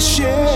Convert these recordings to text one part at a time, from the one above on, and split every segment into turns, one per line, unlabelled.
share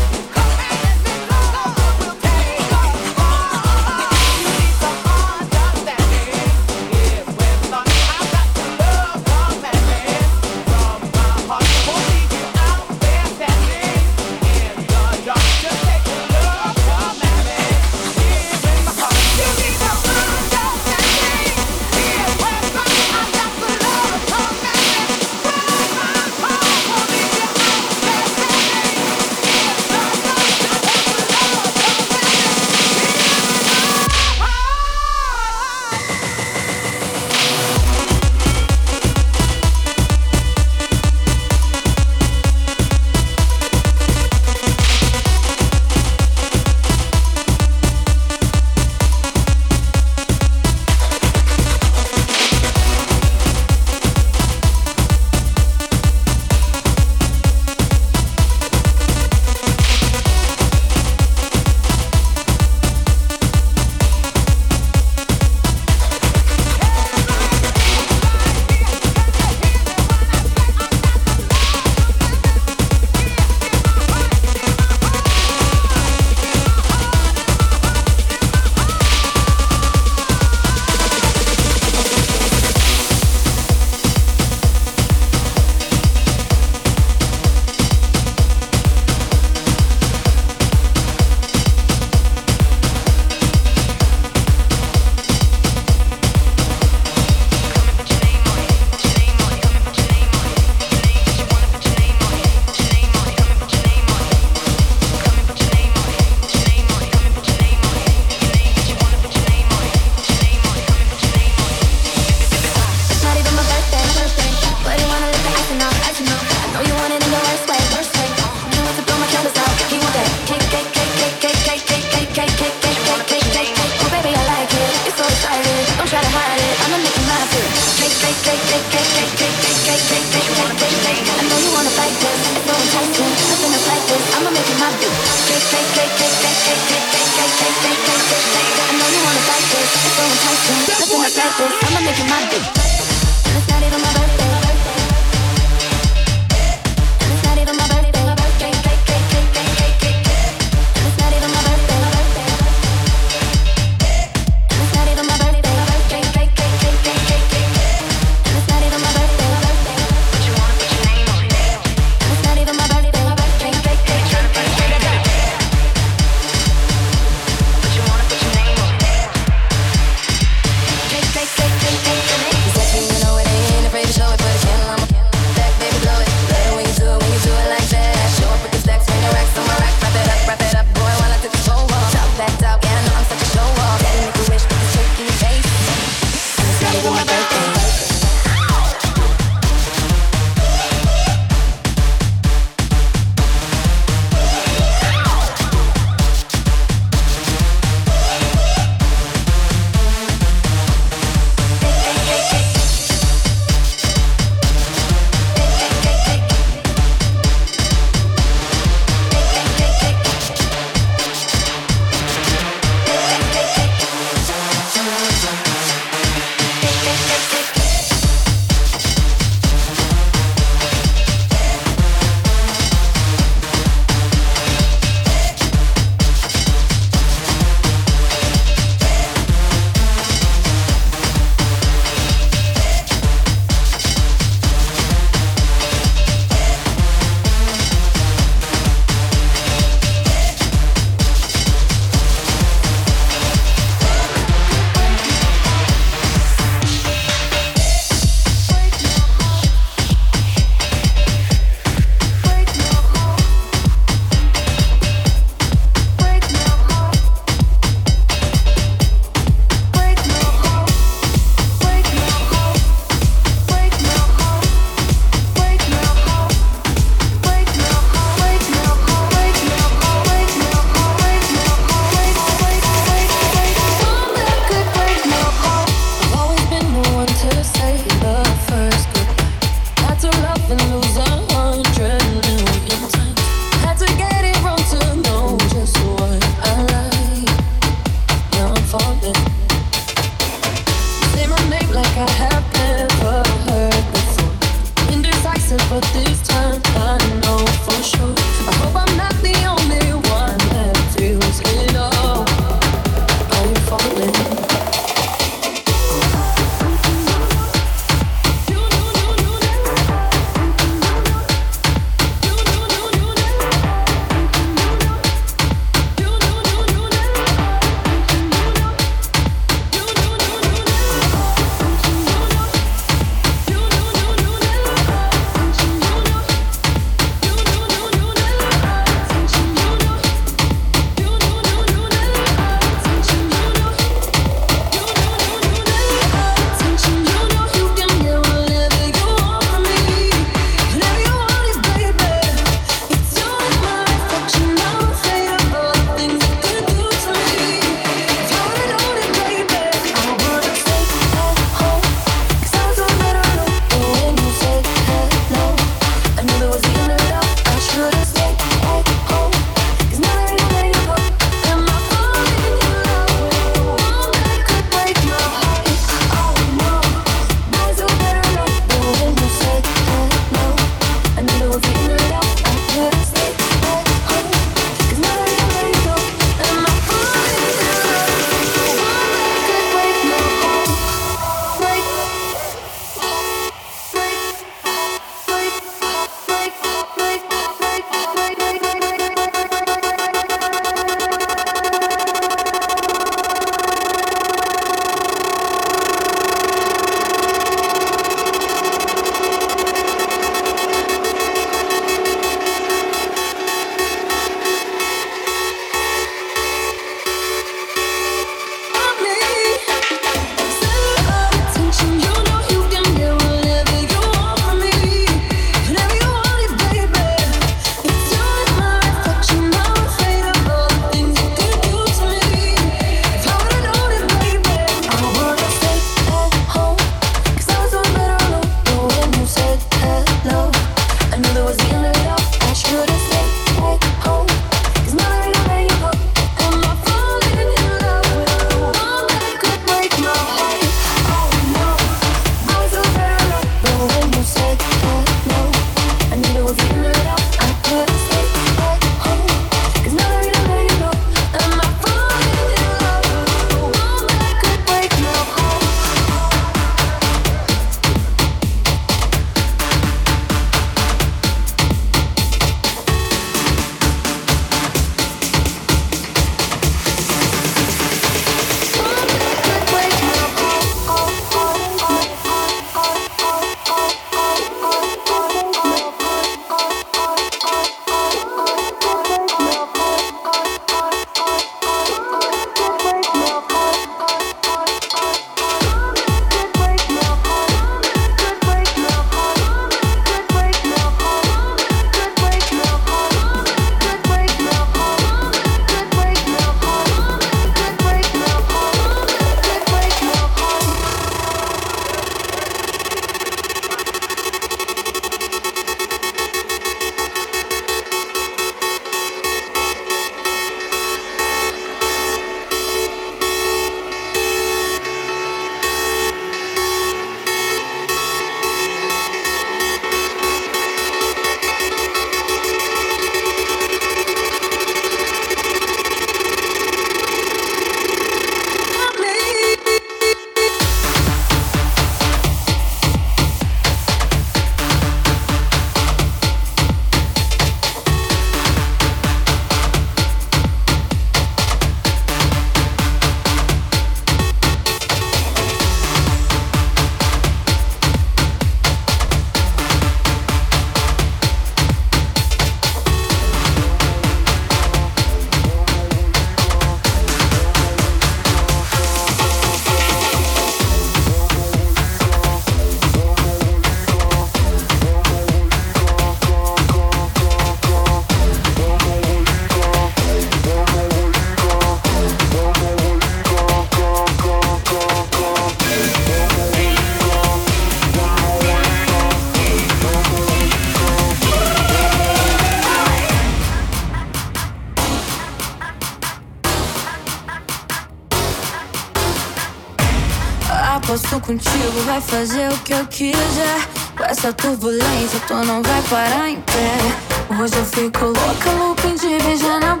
que
eu quiser. Com essa turbulência, tu não vai parar em pé. Hoje eu fico louca, looping de beijar na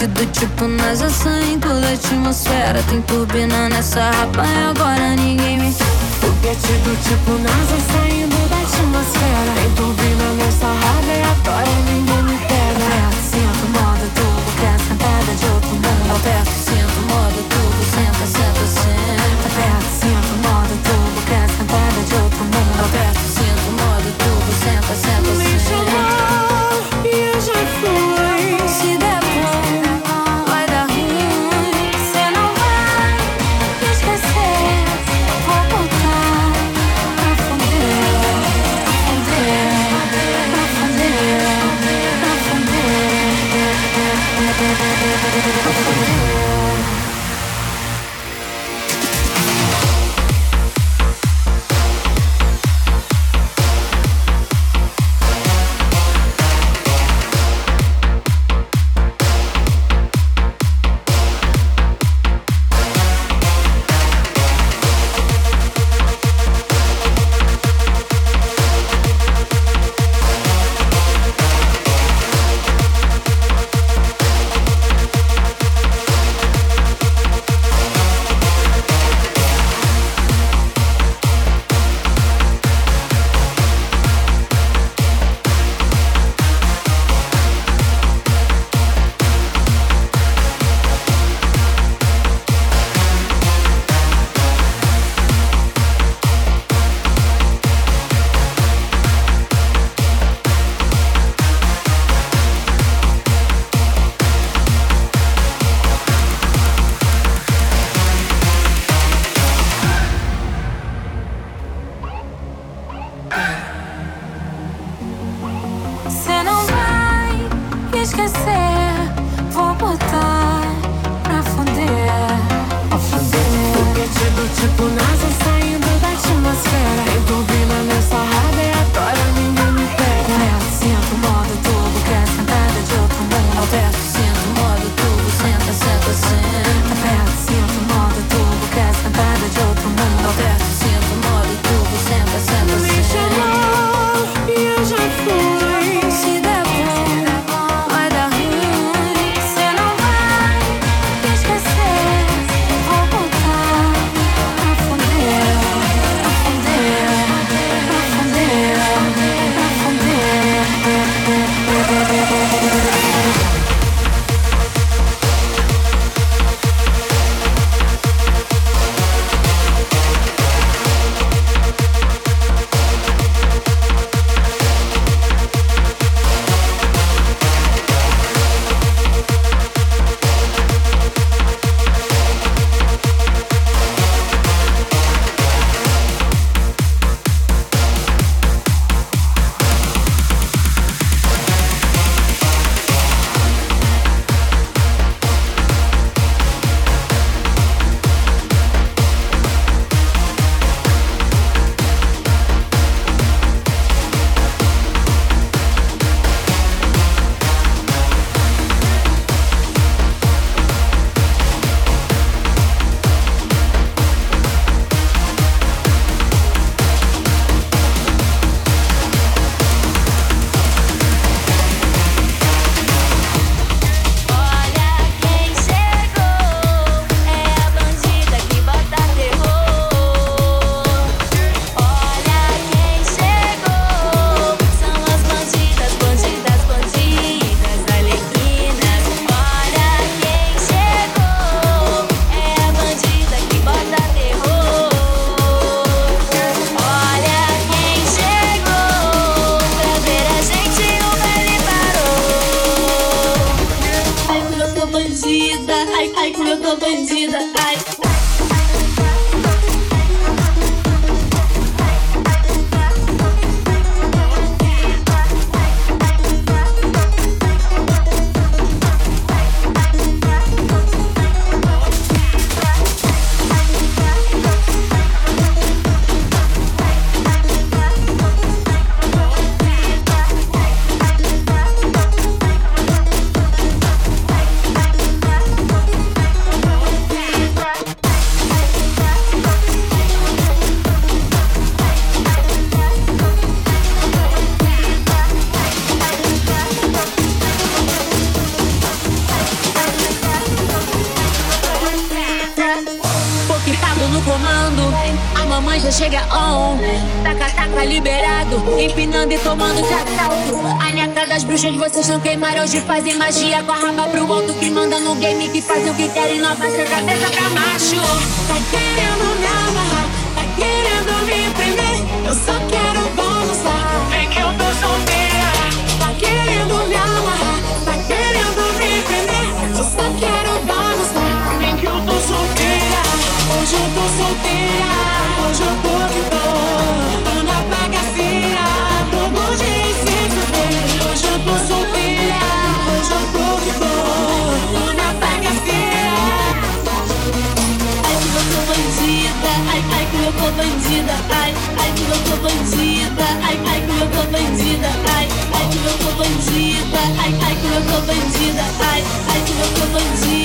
Do tipo nós Sem assim, toda a atmosfera Tem turbina nessa rapa E agora ninguém me
Foguete é do tipo NASA assim, Saindo da atmosfera Tem turbina nessa rapa E agora ninguém me pega
é Sinto assim, tudo que lugar Sentada de outro mundo.
Alberto, sim Camarões de fazem magia com a raba pro alto que manda no game que faz o que quer e não eu tô bandida, ai, ai que eu tô bandida, ai, ai que eu tô bandida, ai, ai que eu tô bandida, ai, ai que eu tô bandida, ai, ai que eu tô bandida.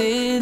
did